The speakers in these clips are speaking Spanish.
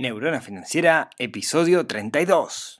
Neurona Financiera, episodio 32.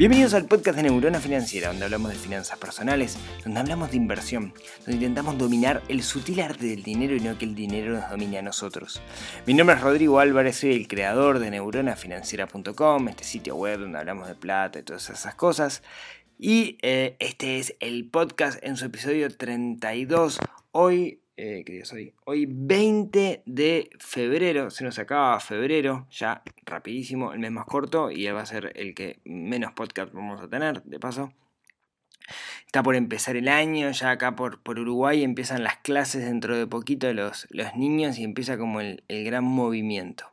Bienvenidos al podcast de Neurona Financiera, donde hablamos de finanzas personales, donde hablamos de inversión, donde intentamos dominar el sutil arte del dinero y no que el dinero nos domine a nosotros. Mi nombre es Rodrigo Álvarez, soy el creador de neuronafinanciera.com, este sitio web donde hablamos de plata y todas esas cosas. Y eh, este es el podcast en su episodio 32. Hoy eh, ¿qué hoy? Hoy 20 de febrero, se nos acaba febrero, ya rapidísimo, el mes más corto y va a ser el que menos podcast vamos a tener, de paso. Está por empezar el año, ya acá por, por Uruguay empiezan las clases dentro de poquito los, los niños y empieza como el, el gran movimiento.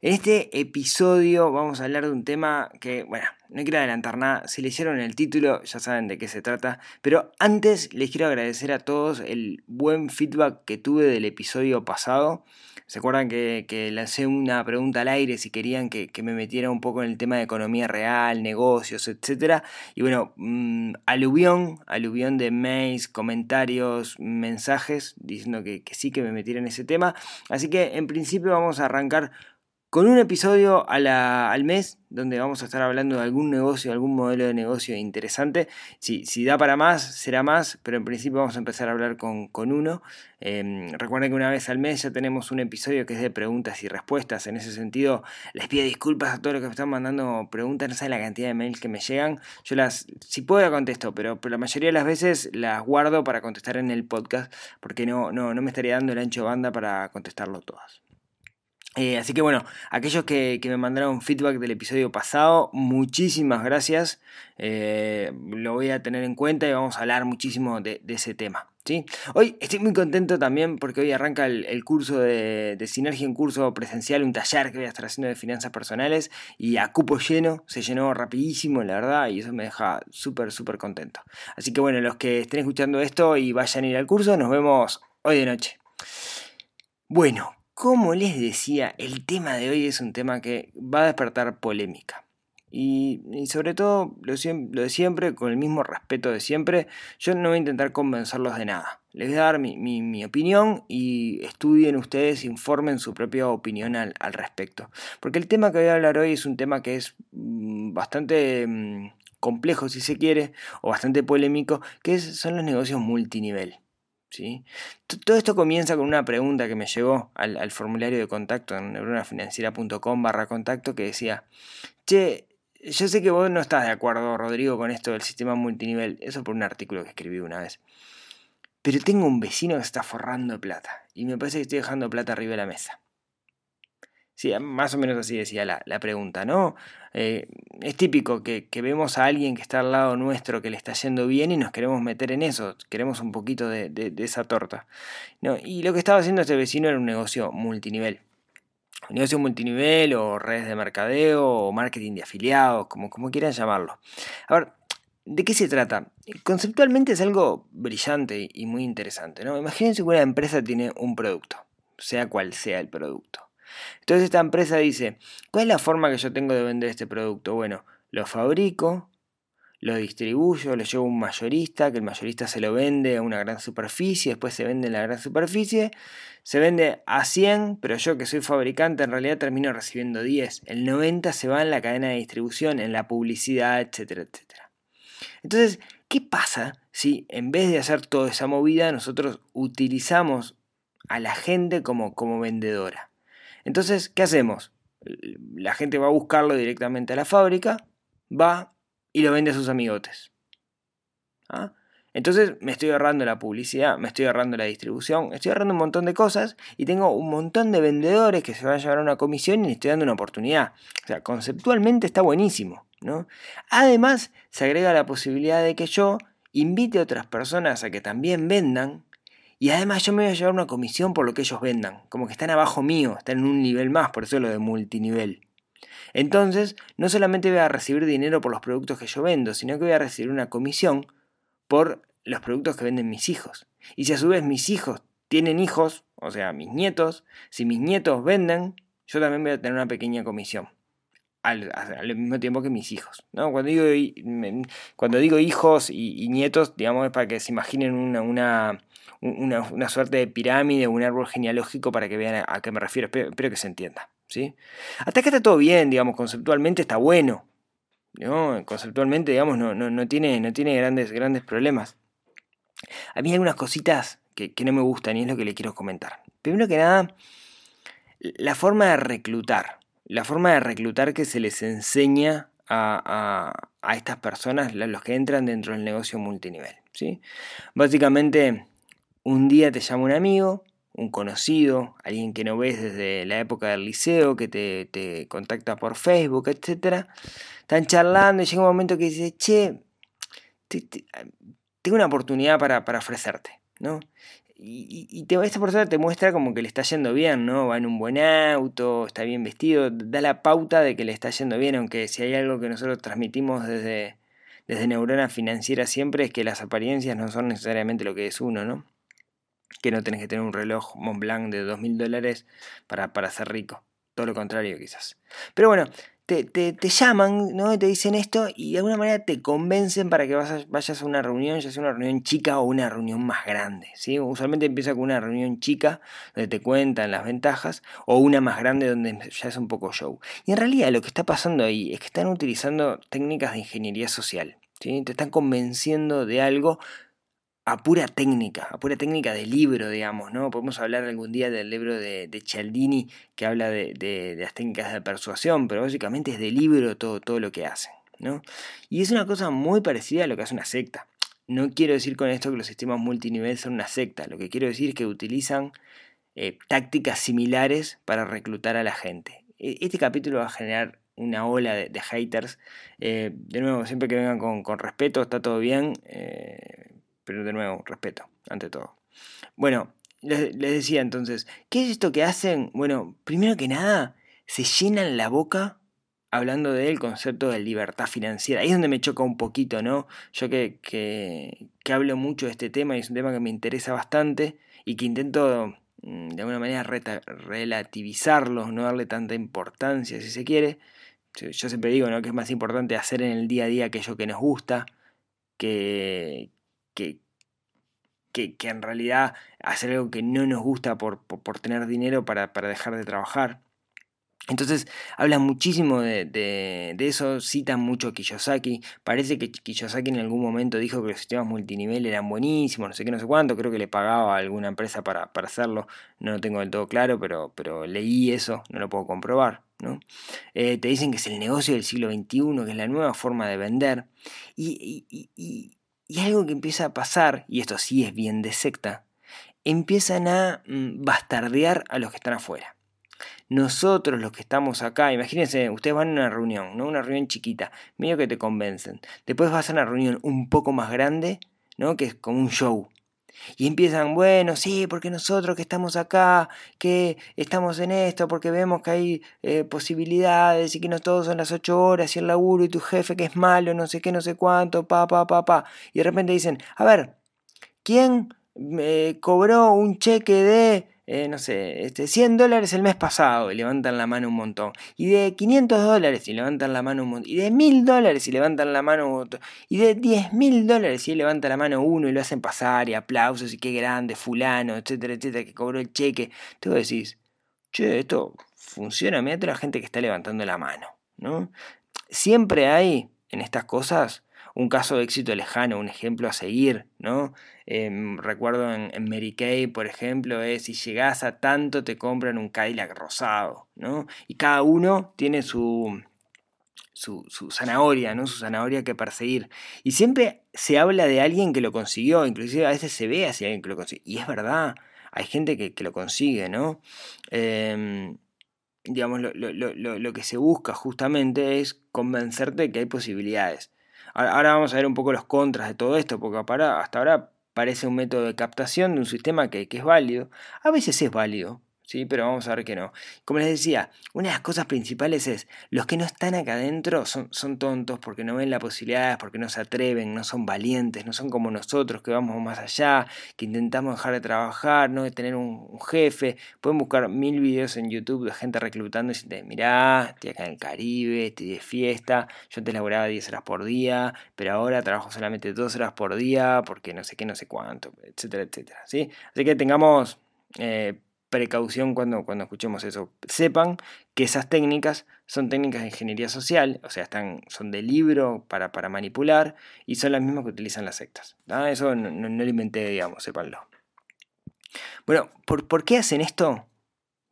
En este episodio vamos a hablar de un tema que, bueno, no quiero adelantar nada, si leyeron el título ya saben de qué se trata, pero antes les quiero agradecer a todos el buen feedback que tuve del episodio pasado. ¿Se acuerdan que, lancé una pregunta al aire si querían que, me metiera un poco en el tema de economía real, negocios, etcétera? Y bueno, mmm, aluvión, aluvión de mails, comentarios, mensajes diciendo que, que sí que me metiera en ese tema. Así que en principio vamos a arrancar con un episodio al mes donde vamos a estar hablando de algún negocio, algún modelo de negocio interesante. Si, da para más, será más, pero en principio vamos a empezar a hablar con, uno. Em, recuerden que una vez al mes ya tenemos un episodio que es de preguntas y respuestas. En ese sentido, les pido disculpas a todos los que me están mandando preguntas. No saben la cantidad de mails que me llegan. Yo las, si puedo, contesto, pero, pero la mayoría de las veces las guardo para contestar en el podcast porque no, no, no me estaría dando el ancho banda para contestarlo todas. Eh, así que bueno, aquellos que, me mandaron feedback del episodio pasado, muchísimas gracias. Eh, lo voy a tener en cuenta y vamos a hablar muchísimo de, ese tema. ¿sí? Hoy estoy muy contento también porque hoy arranca el, curso de, de, Sinergia, un curso presencial, un taller que voy a estar haciendo de finanzas personales y a cupo lleno, se llenó rapidísimo, la verdad, y eso me deja súper, súper contento. Así que bueno, los que estén escuchando esto y vayan a ir al curso, nos vemos hoy de noche. Bueno, como les decía, el tema de hoy es un tema que va a despertar polémica. Y, sobre todo, lo, de siempre, con el mismo respeto de siempre, yo no voy a intentar convencerlos de nada. Les voy a dar mi, opinión y estudien ustedes, informen su propia opinión al, respecto. Porque el tema que voy a hablar hoy es un tema que es mm, bastante mm, complejo, si se quiere, o bastante polémico, que son los negocios multinivel. Todo esto comienza con una pregunta que me llegó al, formulario de contacto en neuronafinanciera.com barra contacto que decía, che, yo sé que vos no estás de acuerdo, Rodrigo, con esto del sistema multinivel, eso por un artículo que escribí una vez, pero tengo un vecino que está forrando plata y me parece que estoy dejando plata arriba de la mesa. Sí, más o menos así decía la, pregunta, ¿no? Eh, es típico que, vemos a alguien que está al lado nuestro que le está yendo bien y nos queremos meter en eso, queremos un poquito de, esa torta. ¿no? Y lo que estaba haciendo este vecino era un negocio multinivel. Un negocio multinivel o redes de mercadeo o marketing de afiliados, como, como quieran llamarlo. A ver, ¿de qué se trata? Conceptualmente es algo brillante y muy interesante. ¿no? Imagínense que una empresa tiene un producto, sea cual sea el producto. Entonces esta empresa dice, ¿cuál es la forma que yo tengo de vender este producto? Bueno, lo fabrico, lo distribuyo, lo llevo a un mayorista, que el mayorista se lo vende a una gran superficie, después se vende en la gran superficie, se vende a 100, pero yo que soy fabricante en realidad termino recibiendo 10. El 90 se va en la cadena de distribución, en la publicidad, etcétera, etcétera. Entonces, ¿qué pasa si en vez de hacer toda esa movida nosotros utilizamos a la gente como, como vendedora? Entonces, ¿qué hacemos? La gente va a buscarlo directamente a la fábrica, va y lo vende a sus amigotes. ¿Ah? Entonces me estoy ahorrando la publicidad, me estoy ahorrando la distribución, estoy ahorrando un montón de cosas y tengo un montón de vendedores que se van a llevar una comisión y les estoy dando una oportunidad. O sea, conceptualmente está buenísimo. ¿no? Además, se agrega la posibilidad de que yo invite a otras personas a que también vendan y además yo me voy a llevar una comisión por lo que ellos vendan. Como que están abajo mío, están en un nivel más, por eso lo de multinivel. Entonces, no solamente voy a recibir dinero por los productos que yo vendo, sino que voy a recibir una comisión por los productos que venden mis hijos. Y si a su vez mis hijos tienen hijos, o sea, mis nietos, si mis nietos venden, yo también voy a tener una pequeña comisión. Al, mismo tiempo que mis hijos. ¿no? Cuando, digo, cuando digo hijos y, nietos, digamos, es para que se imaginen una, una, una, suerte de pirámide, un árbol genealógico para que vean a, qué me refiero. Espero, que se entienda. ¿sí? Hasta que está todo bien, digamos, conceptualmente está bueno. ¿no? Conceptualmente, digamos, no, no, tiene, no tiene grandes, grandes problemas. A mí hay algunas cositas que, que no me gustan y es lo que le quiero comentar. Primero que nada, la forma de reclutar la forma de reclutar que se les enseña a, estas personas, los que entran dentro del negocio multinivel. ¿sí? Básicamente, un día te llama un amigo, un conocido, alguien que no ves desde la época del liceo, que te, contacta por Facebook, etc. Están charlando y llega un momento que dice, che, tengo una oportunidad para, para ofrecerte. ¿no? Y, te, esta persona te muestra como que le está yendo bien, ¿no? Va en un buen auto, está bien vestido, da la pauta de que le está yendo bien, aunque si hay algo que nosotros transmitimos desde, desde Neurona Financiera siempre es que las apariencias no son necesariamente lo que es uno, ¿no? Que no tenés que tener un reloj Montblanc de 2.000 dólares para, para ser rico. Todo lo contrario quizás. Pero bueno, te, llaman, ¿no? Te dicen esto y de alguna manera te convencen para que vayas a una reunión, ya sea una reunión chica o una reunión más grande, ¿sí? Usualmente empieza con una reunión chica donde te cuentan las ventajas o una más grande donde ya es un poco show. Y en realidad lo que está pasando ahí es que están utilizando técnicas de ingeniería social, ¿sí? Te están convenciendo de algo a pura técnica, a pura técnica de libro, digamos, ¿no? Podemos hablar algún día del libro de, de Cialdini que habla de, las técnicas de persuasión, pero básicamente es de libro todo, todo lo que hacen, ¿no? Y es una cosa muy parecida a lo que hace una secta. No quiero decir con esto que los sistemas multinivel son una secta, lo que quiero decir es que utilizan eh, tácticas similares para reclutar a la gente. E, este capítulo va a generar una ola de, haters. Eh, de nuevo, siempre que vengan con, con respeto, está todo bien. Eh, pero de nuevo, respeto, ante todo. Bueno, les, decía entonces, ¿qué es esto que hacen? Bueno, primero que nada, se llenan la boca hablando del concepto de libertad financiera. Ahí es donde me choca un poquito, ¿no? Yo que, que, que hablo mucho de este tema y es un tema que me interesa bastante y que intento mm, de alguna manera relativizarlo, no darle tanta importancia si se quiere. Yo siempre digo ¿no? que es más importante hacer en el día a día aquello que nos gusta, que, que, que, en realidad hacer algo que no nos gusta por, tener dinero para, dejar de trabajar. Entonces habla muchísimo de, eso, citan mucho a Kiyosaki. Parece que Kiyosaki en algún momento dijo que los sistemas multinivel eran buenísimos, no sé qué, no sé cuánto. Creo que le pagaba a alguna empresa para, hacerlo. No lo tengo del todo claro, pero, pero leí eso, no lo puedo comprobar. ¿no? Eh, te dicen que es el negocio del siglo XXI, que es la nueva forma de vender. y algo que empieza a pasar, y esto sí es bien de secta, empiezan a mm, bastardear a los que están afuera. Nosotros los que estamos acá, imagínense, ustedes van a una reunión, ¿no? Una reunión chiquita, medio que te convencen. Después vas a una reunión un poco más grande, ¿no? Que es como un show. Y empiezan, bueno, sí, porque nosotros que estamos acá, que estamos en esto, porque vemos que hay eh, posibilidades y que no todos son las ocho horas y el laburo y tu jefe que es malo, no sé qué, no sé cuánto, pa, pa, pa, pa. Y de repente dicen, a ver, ¿quién eh, cobró un cheque de eh, no sé, este, 100 dólares el mes pasado y levantan la mano un montón. Y de 500 dólares y levantan la mano un montón. Y de 1000 dólares y levantan la mano montón. Y de 10 mil dólares y levanta la mano uno y lo hacen pasar y aplausos y qué grande, fulano, etcétera, etcétera, que cobró el cheque. Tú decís, che, esto funciona, mira la gente que está levantando la mano, ¿no? Siempre hay en estas cosas un caso de éxito lejano, un ejemplo a seguir, ¿no? Em, recuerdo en, Mary Kay, por ejemplo, es si llegas a tanto te compran un Cadillac rosado, ¿no? Y cada uno tiene su, su, zanahoria, ¿no? Su zanahoria que perseguir. Y siempre se habla de alguien que lo consiguió, inclusive a veces se ve hacia alguien que lo consiguió. Y es verdad, hay gente que, lo consigue, ¿no? Em, digamos, lo, lo, que se busca justamente es convencerte que hay posibilidades. Ahora vamos a ver un poco los contras de todo esto, porque hasta ahora parece un método de captación de un sistema que, es válido. A veces es válido, ¿sí? Pero vamos a ver que no. Como les decía, una de las cosas principales es, los que no están acá adentro son, son tontos porque no ven las posibilidades, porque no se atreven, no son valientes, no son como nosotros que vamos más allá, que intentamos dejar de trabajar, no de tener un, jefe. Pueden buscar mil videos en YouTube de gente reclutando y decirte, mirá, estoy acá en el Caribe, estoy de fiesta, yo te laboraba 10 horas por día, pero ahora trabajo solamente 2 horas por día porque no sé qué, no sé cuánto, etcétera, etcétera. ¿sí? Así que tengamos... Eh, precaución cuando, cuando escuchemos eso. Sepan que esas técnicas son técnicas de ingeniería social, o sea, están, son de libro para, para manipular y son las mismas que utilizan las sectas. Eso no, lo inventé, digamos, sépanlo. Bueno, ¿por, ¿por qué hacen esto?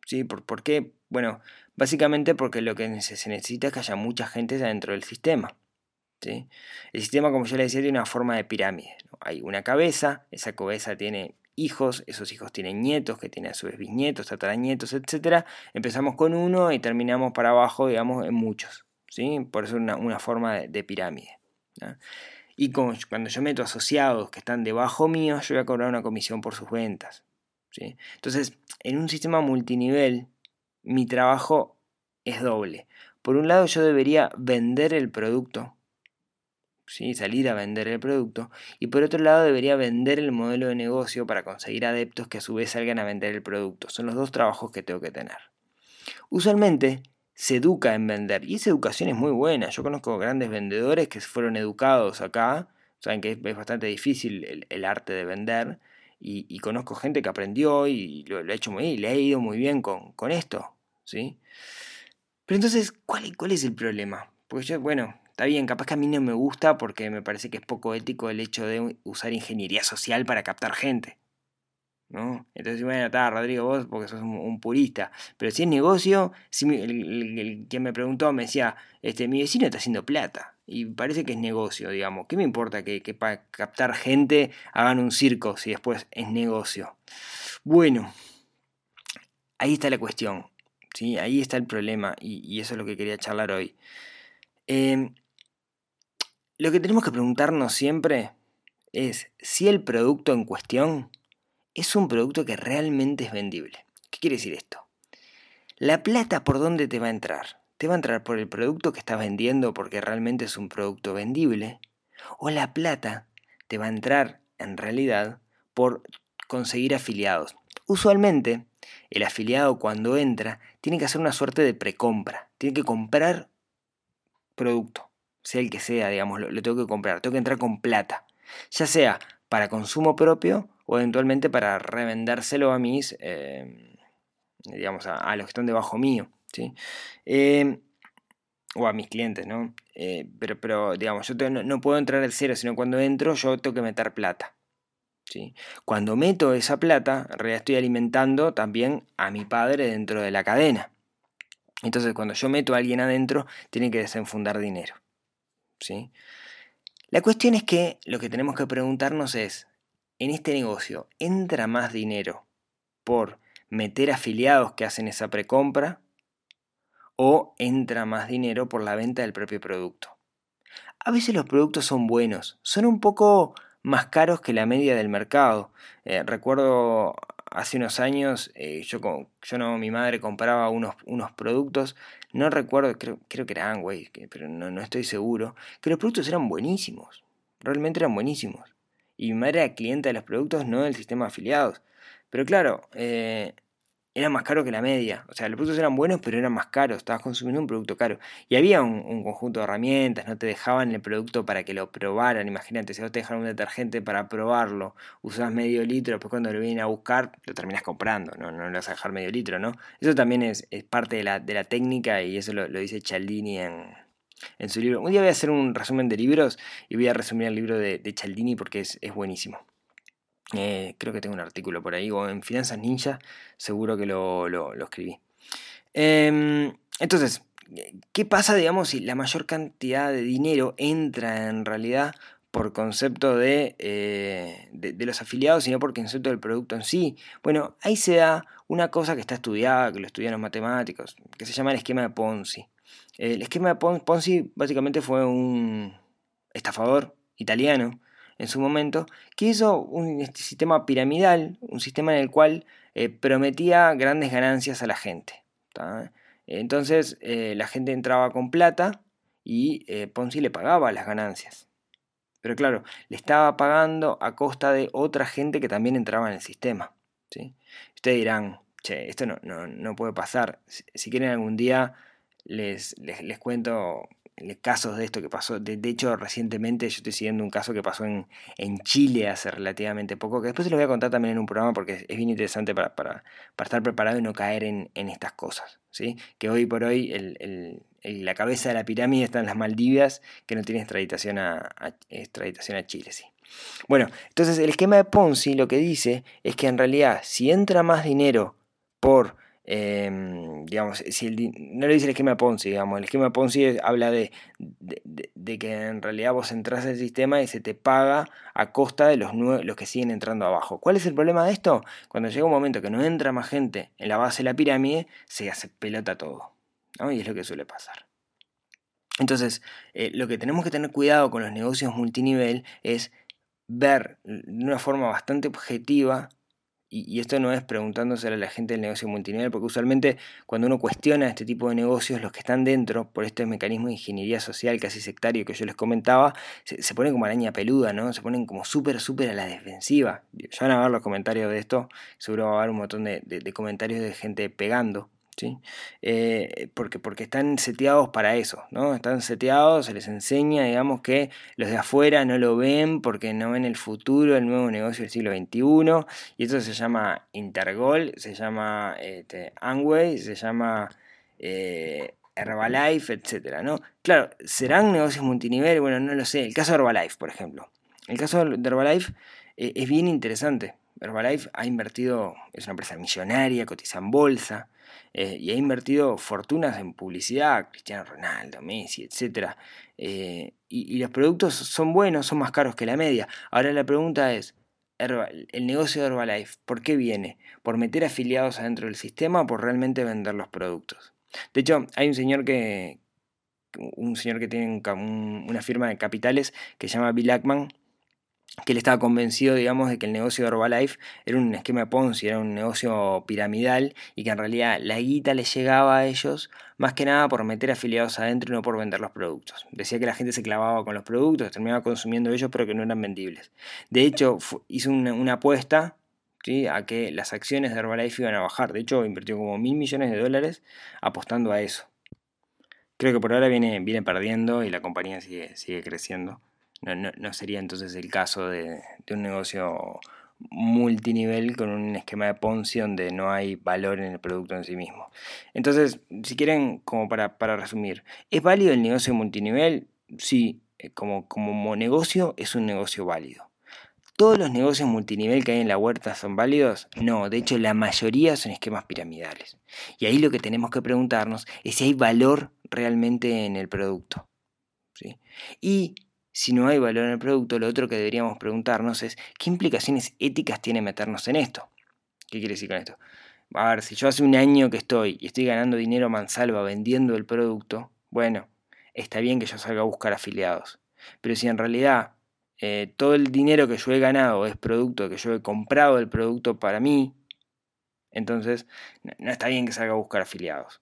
¿Sí? ¿Por, ¿Por qué? Bueno, básicamente porque lo que se necesita es que haya mucha gente dentro del sistema. ¿sí? El sistema, como yo les decía, tiene una forma de pirámide. Hay una cabeza, esa cabeza tiene hijos, esos hijos tienen nietos, que tienen a su vez bisnietos, tataranietos, etc. Empezamos con uno y terminamos para abajo, digamos, en muchos. ¿sí? Por eso es una, forma de, pirámide. Y cuando yo meto asociados que están debajo mío, yo voy a cobrar una comisión por sus ventas. ¿sí? Entonces, en un sistema multinivel, mi trabajo es doble. Por un lado, yo debería vender el producto salir a vender el producto, y por otro lado debería vender el modelo de negocio para conseguir adeptos que a su vez salgan a vender el producto. Son los dos trabajos que tengo que tener. Usualmente se educa en vender y esa educación es muy buena. Yo conozco grandes vendedores que fueron educados acá, saben que es, bastante difícil el, arte de vender. Y, conozco gente que aprendió y lo, ha hecho muy bien, y le ha ido muy bien con, esto, ¿sí? Pero entonces, ¿cuál, ¿cuál es el problema? Porque yo, bueno, Está bien, capaz que a mí no me gusta porque me parece que es poco ético el hecho de usar ingeniería social para captar gente. ¿no? Entonces, bueno, está, Rodrigo, vos porque sos un, purista. Pero si es negocio, si el, que me preguntó me decía, este, mi vecino está haciendo plata. Y parece que es negocio, digamos. ¿Qué me importa que, para captar gente hagan un circo si después es negocio? Bueno, ahí está la cuestión. ¿sí? Ahí está el problema y, eso es lo que quería charlar hoy. Eh, lo que tenemos que preguntarnos siempre es si el producto en cuestión es un producto que realmente es vendible. ¿Qué quiere decir esto? La plata por dónde te va a entrar? ¿Te va a entrar por el producto que estás vendiendo porque realmente es un producto vendible? ¿O la plata te va a entrar en realidad por conseguir afiliados? Usualmente, el afiliado cuando entra tiene que hacer una suerte de precompra, tiene que comprar producto sea el que sea, digamos, lo, tengo que comprar, tengo que entrar con plata, ya sea para consumo propio o eventualmente para revendérselo a mis, eh, digamos, a, los que están debajo mío, ¿sí? Eh, o a mis clientes, ¿no? Eh, pero, pero, digamos, yo no, puedo entrar al cero, sino cuando entro yo tengo que meter plata. ¿sí? Cuando meto esa plata, en realidad estoy alimentando también a mi padre dentro de la cadena. Entonces, cuando yo meto a alguien adentro, tiene que desenfundar dinero. ¿Sí? La cuestión es que lo que tenemos que preguntarnos es, en este negocio, ¿entra más dinero por meter afiliados que hacen esa precompra? ¿O entra más dinero por la venta del propio producto? A veces los productos son buenos, son un poco más caros que la media del mercado. Eh, recuerdo hace unos años, eh, yo, mi madre compraba unos, unos productos, no recuerdo, creo, creo que eran güey, pero no, no estoy seguro, que los productos eran buenísimos, realmente eran buenísimos. Y mi madre era cliente de los productos, no del sistema de afiliados. Pero claro, eh, era más caro que la media. O sea, los productos eran buenos, pero eran más caros. Estabas consumiendo un producto caro. Y había un, conjunto de herramientas, no te dejaban el producto para que lo probaran. Imagínate, si vos te dejan un detergente para probarlo, usás medio litro, después cuando lo vienen a buscar, lo terminas comprando. No, no le vas a dejar medio litro, ¿no? Eso también es, parte de la, de la, técnica y eso lo, dice Cialdini en, en, su libro. Un día voy a hacer un resumen de libros y voy a resumir el libro de, de Cialdini porque es, es buenísimo. Eh, creo que tengo un artículo por ahí, o en Finanzas Ninja, seguro que lo, escribí. Em, entonces, ¿qué pasa, digamos, si la mayor cantidad de dinero entra en realidad por concepto eh, de, de, los afiliados, sino por concepto del producto en sí? Bueno, ahí se da una cosa que está estudiada, que lo estudian los matemáticos, que se llama el esquema de Ponzi. El esquema de Ponzi básicamente fue un estafador italiano en su momento, que hizo un este sistema piramidal, un sistema en el cual eh, prometía grandes ganancias a la gente. Entonces eh, la gente entraba con plata y eh, Ponzi le pagaba las ganancias. Pero claro, le estaba pagando a costa de otra gente que también entraba en el sistema. ¿sí? Ustedes dirán, che, esto no, no, puede pasar. Si, quieren algún día les, les, cuento casos de esto que pasó. De, hecho, recientemente yo estoy siguiendo un caso que pasó en, en, Chile hace relativamente poco, que después se lo voy a contar también en un programa porque es bien interesante para, para, para estar preparado y no caer en, en, estas cosas. ¿sí? Que hoy por hoy el, el, la cabeza de la pirámide está en las Maldivas, que no tiene extraditación a, extraditación a Chile. Sí. Bueno, entonces el esquema de Ponzi lo que dice es que en realidad si entra más dinero por Em, digamos, si el, no lo dice el esquema Ponzi, digamos, el esquema Ponzi habla de, de, que en realidad vos entras al sistema y se te paga a costa de los, los que siguen entrando abajo. ¿Cuál es el problema de esto? Cuando llega un momento que no entra más gente en la base de la pirámide, se hace pelota todo. Y es lo que suele pasar. Entonces, eh, lo que tenemos que tener cuidado con los negocios multinivel es ver de una forma bastante objetiva y, esto no es preguntándose a la gente del negocio multinivel, porque usualmente cuando uno cuestiona este tipo de negocios, los que están dentro, por este mecanismo de ingeniería social casi sectario que yo les comentaba, se, ponen como araña peluda, ¿no? Se ponen como súper, súper a la defensiva. Ya van a ver los comentarios de esto, seguro va a haber un montón de comentarios de gente pegando eh, porque, porque están seteados para eso, ¿no? Están seteados, se les enseña, digamos, que los de afuera no lo ven porque no ven el futuro, el nuevo negocio del siglo XXI, y eso se llama Intergol, se llama este, Angway, se llama eh, Herbalife, etcétera, ¿no? Claro, ¿serán negocios multinivel? Bueno, no lo sé. El caso de Herbalife, por ejemplo. El caso de Herbalife eh, es bien interesante. Herbalife ha invertido, es una empresa millonaria, cotiza en bolsa, eh, y ha invertido fortunas en publicidad, Cristiano Ronaldo, Messi, etc. Eh, y, los productos son buenos, son más caros que la media. Ahora la pregunta es, el negocio de Herbalife, ¿por qué viene? ¿Por meter afiliados adentro del sistema o por realmente vender los productos? De hecho, hay un señor que, un señor que tiene una firma de capitales que se llama Bill Ackman, que él estaba convencido, digamos, de que el negocio de Herbalife era un esquema de Ponzi, era un negocio piramidal y que en realidad la guita le llegaba a ellos más que nada por meter afiliados adentro y no por vender los productos. Decía que la gente se clavaba con los productos, terminaba consumiendo ellos pero que no eran vendibles. De hecho, hizo una, apuesta ¿sí? a que las acciones de Herbalife iban a bajar. De hecho, invirtió como mil millones de dólares apostando a eso. Creo que por ahora viene, viene perdiendo y la compañía sigue, sigue creciendo. No, sería entonces el caso de, un negocio multinivel con un esquema de Ponzi donde no hay valor en el producto en sí mismo. Entonces, si quieren, como para, resumir, ¿es válido el negocio multinivel? Sí, eh, como, como negocio es un negocio válido. ¿Todos los negocios multinivel que hay en la huerta son válidos? No, de hecho la mayoría son esquemas piramidales. Y ahí lo que tenemos que preguntarnos es si hay valor realmente en el producto. ¿sí? Y si no hay valor en el producto, lo otro que deberíamos preguntarnos es qué implicaciones éticas tiene meternos en esto. ¿Qué quiere decir con esto? A ver, si yo hace un año que estoy y estoy ganando dinero mansalva vendiendo el producto, bueno, está bien que yo salga a buscar afiliados. Pero si en realidad eh, todo el dinero que yo he ganado es producto que yo he comprado el producto para mí, entonces no está bien que salga a buscar afiliados.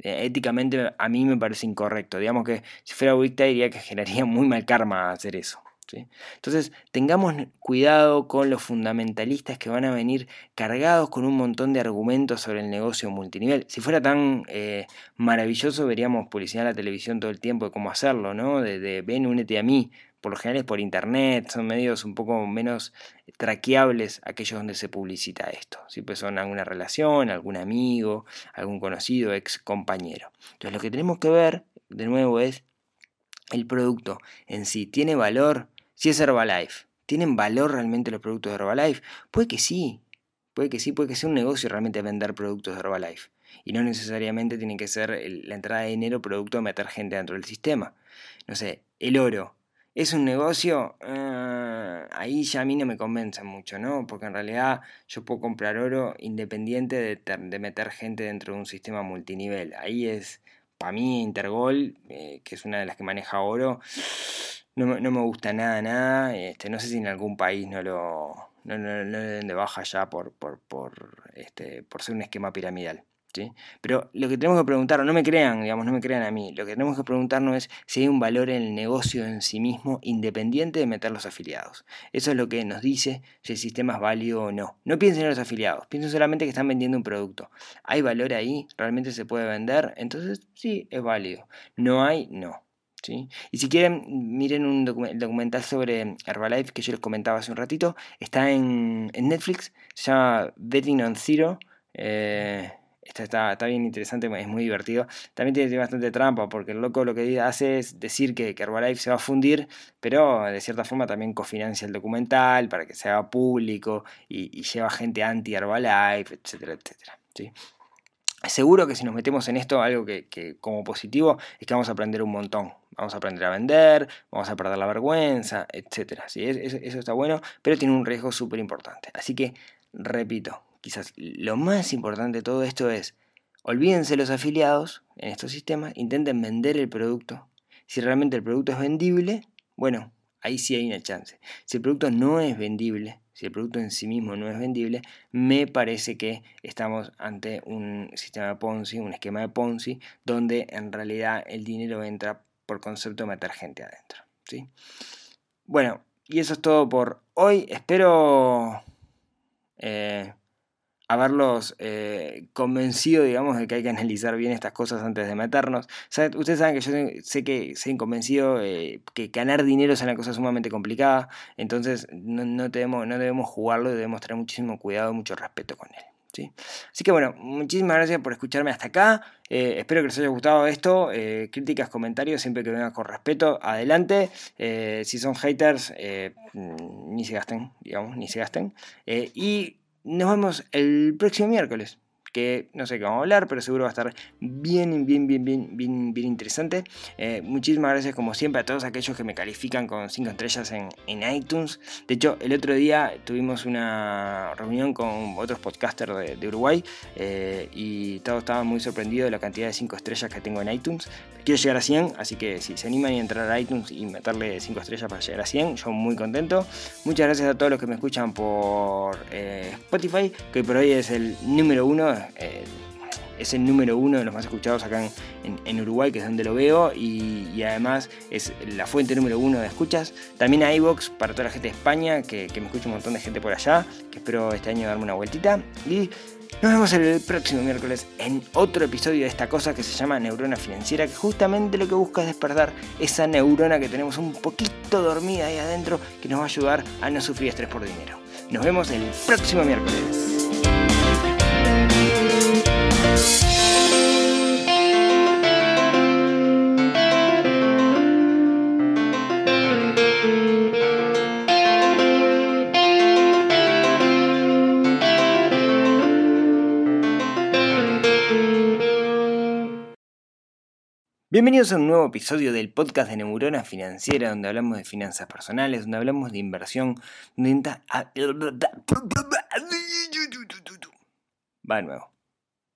Eh, éticamente a mí me parece incorrecto. Digamos que si fuera Wicca diría que generaría muy mal karma hacer eso. Entonces, tengamos cuidado con los fundamentalistas que van a venir cargados con un montón de argumentos sobre el negocio multinivel. Si fuera tan eh, maravilloso, veríamos publicidad en la televisión todo el tiempo de cómo hacerlo, ¿no? De, de ven, únete a mí por lo general es por internet, son medios un poco menos traqueables aquellos donde se publicita esto. Siempre son alguna relación, algún amigo, algún conocido, ex compañero. Entonces lo que tenemos que ver, de nuevo, es el producto en sí. ¿Tiene valor? Si es Herbalife, ¿tienen valor realmente los productos de Herbalife? Puede que sí, puede que sí, puede que sea un negocio realmente vender productos de Herbalife. Y no necesariamente tiene que ser la entrada de dinero producto de meter gente dentro del sistema. No sé, el oro ¿Es un negocio? Ah, ahí ya a mí no me convence mucho, ¿no? Porque en realidad yo puedo comprar oro independiente de, meter gente dentro de un sistema multinivel. Ahí es, para mí, Intergol, eh, que es una de las que maneja oro, no, me gusta nada, nada. Este, no sé si en algún país no lo, no, no, no den de baja ya por, por, por, este, por ser un esquema piramidal. Pero lo que tenemos que preguntar, no me crean, digamos, no me crean a mí, lo que tenemos que preguntarnos es si hay un valor en el negocio en sí mismo independiente de meter los afiliados. Eso es lo que nos dice si el sistema es válido o no. No piensen en los afiliados, piensen solamente que están vendiendo un producto. ¿Hay valor ahí? ¿Realmente se puede vender? Entonces sí, es válido. No hay, no. ¿Sí? Y si quieren, miren un documental sobre Herbalife que yo les comentaba hace un ratito. Está en, Netflix, se llama Betting on Zero. Eh, está, está, bien interesante, es muy divertido. También tiene, bastante trampa, porque el loco lo que hace es decir que, que, Herbalife se va a fundir, pero de cierta forma también cofinancia el documental para que se haga público y, lleva gente anti-Herbalife, etcétera, etcétera. Seguro que si nos metemos en esto, algo que, como positivo es que vamos a aprender un montón. Vamos a aprender a vender, vamos a perder la vergüenza, etcétera. ¿sí? eso está bueno, pero tiene un riesgo súper importante. Así que, repito, quizás lo más importante de todo esto es, olvídense los afiliados en estos sistemas, intenten vender el producto. Si realmente el producto es vendible, bueno, ahí sí hay una chance. Si el producto no es vendible, si el producto en sí mismo no es vendible, me parece que estamos ante un sistema de Ponzi, un esquema de Ponzi, donde en realidad el dinero entra por concepto de meter gente adentro. ¿sí? Bueno, y eso es todo por hoy. Espero eh, haberlos eh, convencido, digamos, de que hay que analizar bien estas cosas antes de meternos. Ustedes saben que yo sé que soy convencido eh, que ganar dinero es una cosa sumamente complicada, entonces no, debemos, no debemos jugarlo, debemos tener muchísimo cuidado y mucho respeto con él. ¿sí? Así que bueno, muchísimas gracias por escucharme hasta acá. Eh, espero que les haya gustado esto. críticas, comentarios, siempre que venga con respeto, adelante. si son haters, ni se gasten, digamos, ni se gasten. y nos vemos el próximo miércoles que no sé qué vamos a hablar, pero seguro va a estar bien, bien, bien, bien, bien, interesante. Eh, muchísimas gracias como siempre a todos aquellos que me califican con 5 estrellas en, iTunes. De hecho, el otro día tuvimos una reunión con otros podcasters de, Uruguay eh, y todos estaban muy sorprendidos de la cantidad de 5 estrellas que tengo en iTunes. Quiero llegar a 100, así que si se animan a entrar a iTunes y meterle 5 estrellas para llegar a 100, yo muy contento. Muchas gracias a todos los que me escuchan por eh, Spotify, que por hoy es el número uno eh, es el número uno de los más escuchados acá en, Uruguay, que es donde lo veo, y, además es la fuente número uno de escuchas. También a iVox para toda la gente de España, que, me escucha un montón de gente por allá, que espero este año darme una vueltita. Y nos vemos el próximo miércoles en otro episodio de esta cosa que se llama Neurona Financiera, que justamente lo que busca es despertar esa neurona que tenemos un poquito dormida ahí adentro, que nos va a ayudar a no sufrir estrés por dinero. Nos vemos el próximo miércoles. Bienvenidos a un nuevo episodio del podcast de Neurona Financiera, donde hablamos de finanzas personales, donde hablamos de inversión, donde Va de nuevo.